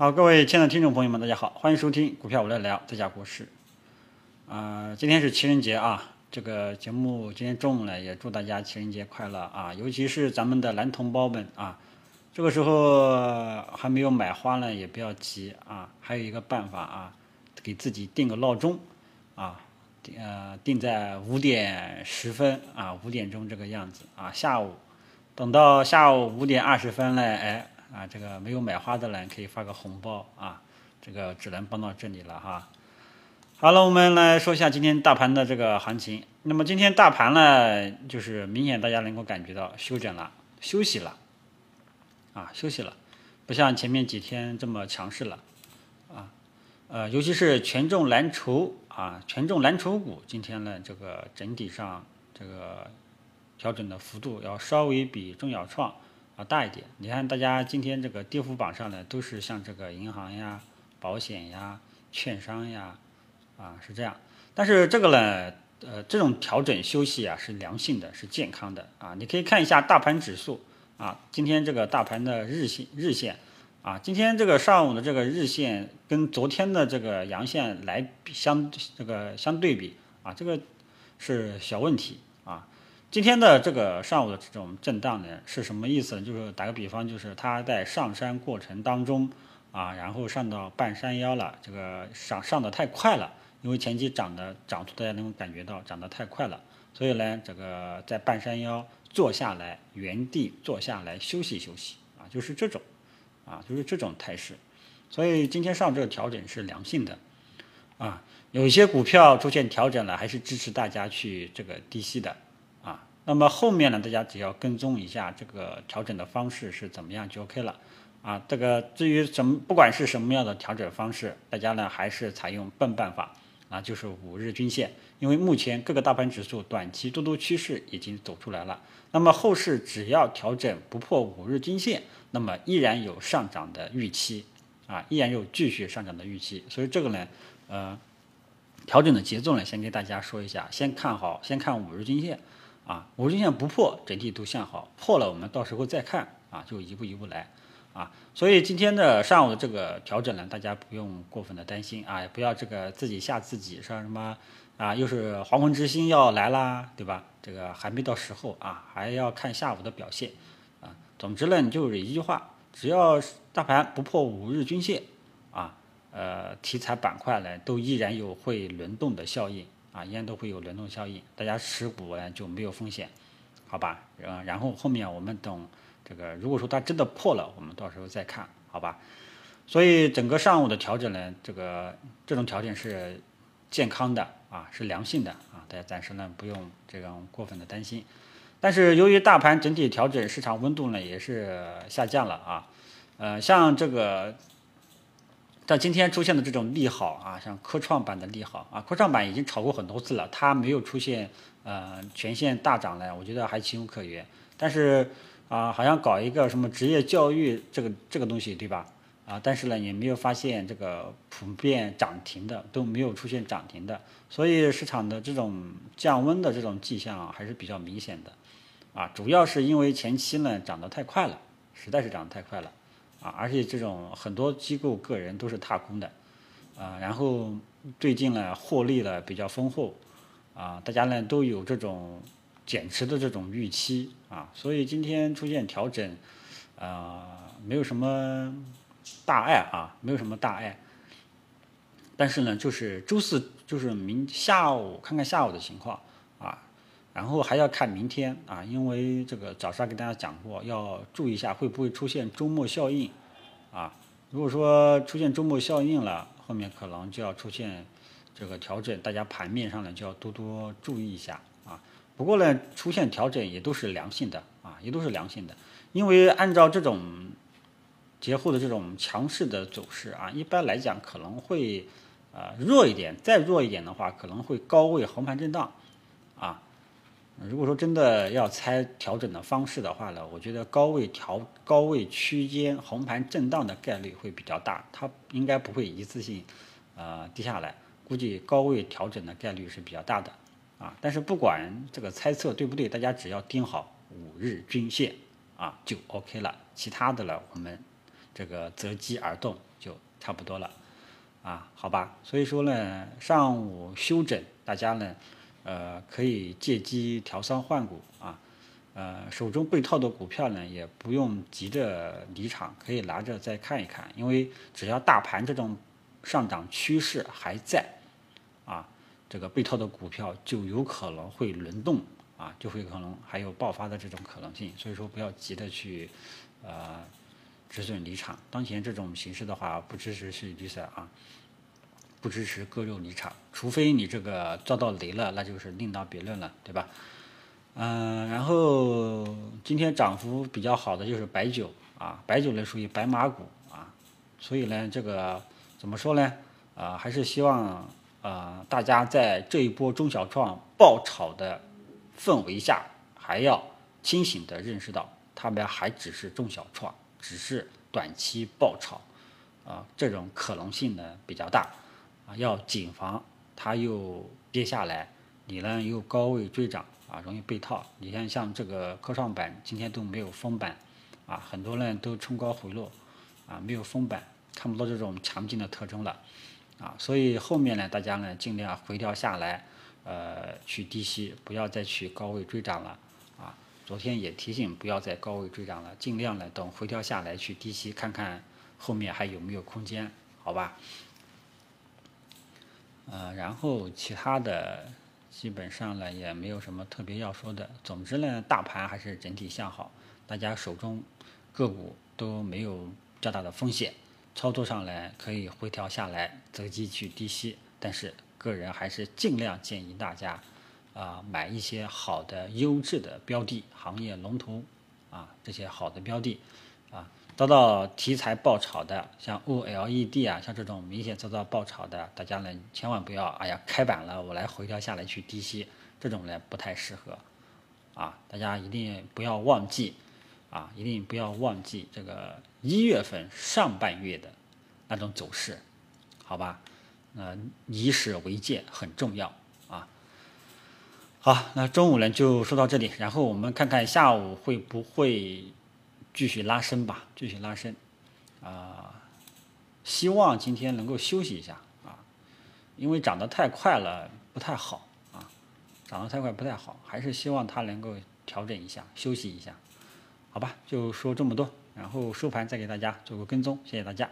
好，各位亲爱的听众朋友们，大家好，欢迎收听股票我来聊，这家国事。啊、今天是情人节啊，这个节目今天中午呢，也祝大家情人节快乐啊，尤其是咱们的男同胞们啊，这个时候还没有买花呢，也不要急啊，还有一个办法啊，给自己定个闹钟啊，定呃定在五点十分啊，五点钟这个样子啊，下午等到下午五点二十分呢，哎啊，这个没有买花的人可以发个红包啊，这个只能帮到这里了哈。好了，我们来说一下今天大盘的这个行情。那么今天大盘呢，就是明显大家能够感觉到休整了，休息了，啊，休息了，不像前面几天这么强势了，啊，呃，尤其是权重蓝筹啊，权重蓝筹股今天呢，这个整体上这个调整的幅度要稍微比中小创啊大一点。你看大家今天这个跌幅榜上呢，都是像这个银行呀、保险呀、券商呀。啊，是这样，但是这个呢，呃，这种调整休息啊是良性的，是健康的啊。你可以看一下大盘指数啊，今天这个大盘的日线日线啊，今天这个上午的这个日线跟昨天的这个阳线来相这个相对比啊，这个是小问题。今天的这个上午的这种震荡呢，是什么意思呢？就是打个比方，就是它在上山过程当中啊，然后上到半山腰了，这个上上的太快了。因为前期涨的涨幅大家能够感觉到涨得太快了，所以呢，这个在半山腰坐下来，原地坐下来休息休息啊，就是这种，啊，就是这种态势。所以今天上这个调整是良性的，啊，有一些股票出现调整了，还是支持大家去这个低吸的，那么后面呢，大家只要跟踪一下这个调整的方式是怎么样就 OK 了。啊，这个至于什么，不管是什么样的调整方式，大家呢还是采用笨办法。啊，就是五日均线，因为目前各个大盘指数短期多头趋势已经走出来了，那么后市只要调整不破五日均线，那么依然有上涨的预期，啊，依然有继续上涨的预期，所以这个呢，呃，调整的节奏呢，先给大家说一下，先看好，先看五日均线，啊，五日均线不破，整体都向好，破了我们到时候再看，啊，就一步一步来。啊，所以今天的上午的这个调整呢，大家不用过分的担心啊，也不要这个自己吓自己，说什么啊，又是黄昏之星要来啦，对吧？这个还没到时候啊，还要看下午的表现啊。总之呢，就是一句话，只要大盘不破五日均线啊，呃，题材板块呢都依然有会轮动的效应啊，依然都会有轮动效应，大家持股呢就没有风险，好吧？呃，然后后面我们等。这个如果说它真的破了，我们到时候再看，好吧？所以整个上午的调整呢，这个这种调整是健康的啊，是良性的啊，大家暂时呢不用这样过分的担心。但是由于大盘整体调整，市场温度呢也是下降了啊，呃，像这个在今天出现的这种利好啊，像科创板的利好啊，科创板已经炒过很多次了，它没有出现呃全线大涨呢，我觉得还情有可原，但是。啊，好像搞一个什么职业教育这个这个东西，对吧？啊，但是呢，也没有发现这个普遍涨停的都没有出现涨停的，所以市场的这种降温的这种迹象啊还是比较明显的。啊，主要是因为前期呢涨得太快了，实在是涨得太快了。啊，而且这种很多机构个人都是踏空的。啊，然后最近呢获利了比较丰厚。啊，大家呢都有这种。减持的这种预期啊，所以今天出现调整，啊，没有什么大碍啊，没有什么大碍。但是呢，就是周四，就是明下午看看下午的情况，然后还要看明天啊，因为这个早上给大家讲过，要注意一下会不会出现周末效应啊。如果说出现周末效应了，后面可能就要出现这个调整，大家盘面上呢就要多多注意一下啊。不过呢，出现调整也都是良性的啊，也都是良性的。因为按照这种节后的这种强势的走势啊，一般来讲可能会呃弱一点，再弱一点的话，可能会高位横盘震荡啊。如果说真的要猜调整的方式的话呢，我觉得高位调高位区间红盘震荡的概率会比较大，它应该不会一次性呃跌下来，估计高位调整的概率是比较大的。啊，但是不管这个猜测对不对，大家只要盯好五日均线啊，就 OK 了。其他的呢，我们这个择机而动就差不多了，啊，好吧，所以说呢，上午休整，大家呢，呃，可以借机调仓换股啊，呃，手中被套的股票呢，也不用急着离场，可以拿着再看一看，因为只要大盘这种上涨趋势还在，啊，这个被套的股票就有可能会轮动，啊，就会可能还有爆发的这种可能性，所以说不要急着去，呃。止损离场，当前这种形式的话，不支持去绿色啊，不支持割肉离场，除非你这个遭到雷了，那就是另当别论了，对吧？嗯，然后今天涨幅比较好的就是白酒啊，白酒呢属于白马股啊，所以呢，这个怎么说呢？啊，还是希望啊大家在这一波中小创爆炒的氛围下，还要清醒的认识到，他们还只是中小创。只是短期爆炒，啊，这种可能性呢比较大，啊，要谨防它又跌下来，你呢又高位追涨，啊，容易被套。你看像这个科创板今天都没有封板，啊，很多人都冲高回落，啊，没有封板，看不到这种强劲的特征了，啊，所以后面呢，大家呢尽量回调下来，呃，去低吸，不要再去高位追涨了啊。昨天也提醒不要再高位追涨了，尽量呢等回调下来去低吸，看看后面还有没有空间，好吧？呃，然后其他的基本上呢也没有什么特别要说的。总之呢，大盘还是整体向好，大家手中个股都没有较大的风险，操作上呢可以回调下来择机去低吸，但是个人还是尽量建议大家。啊，买一些好的、优质的标的，行业龙头啊，这些好的标的啊，遭到题材爆炒的，像 OLED 啊，像这种明显遭到爆炒的，大家呢千万不要，哎呀，开板了，我来回调下来去低吸，这种呢不太适合啊，大家一定不要忘记啊，一定不要忘记这个一月份上半月的那种走势，好吧？呃，以史为鉴很重要啊。好，那中午呢就说到这里，然后我们看看下午会不会继续拉伸吧，继续拉伸，啊，希望今天能够休息一下啊，因为涨得太快了不太好啊，涨得太快不太好，还是希望它能够调整一下，休息一下，好吧，就说这么多，然后收盘再给大家做个跟踪，谢谢大家。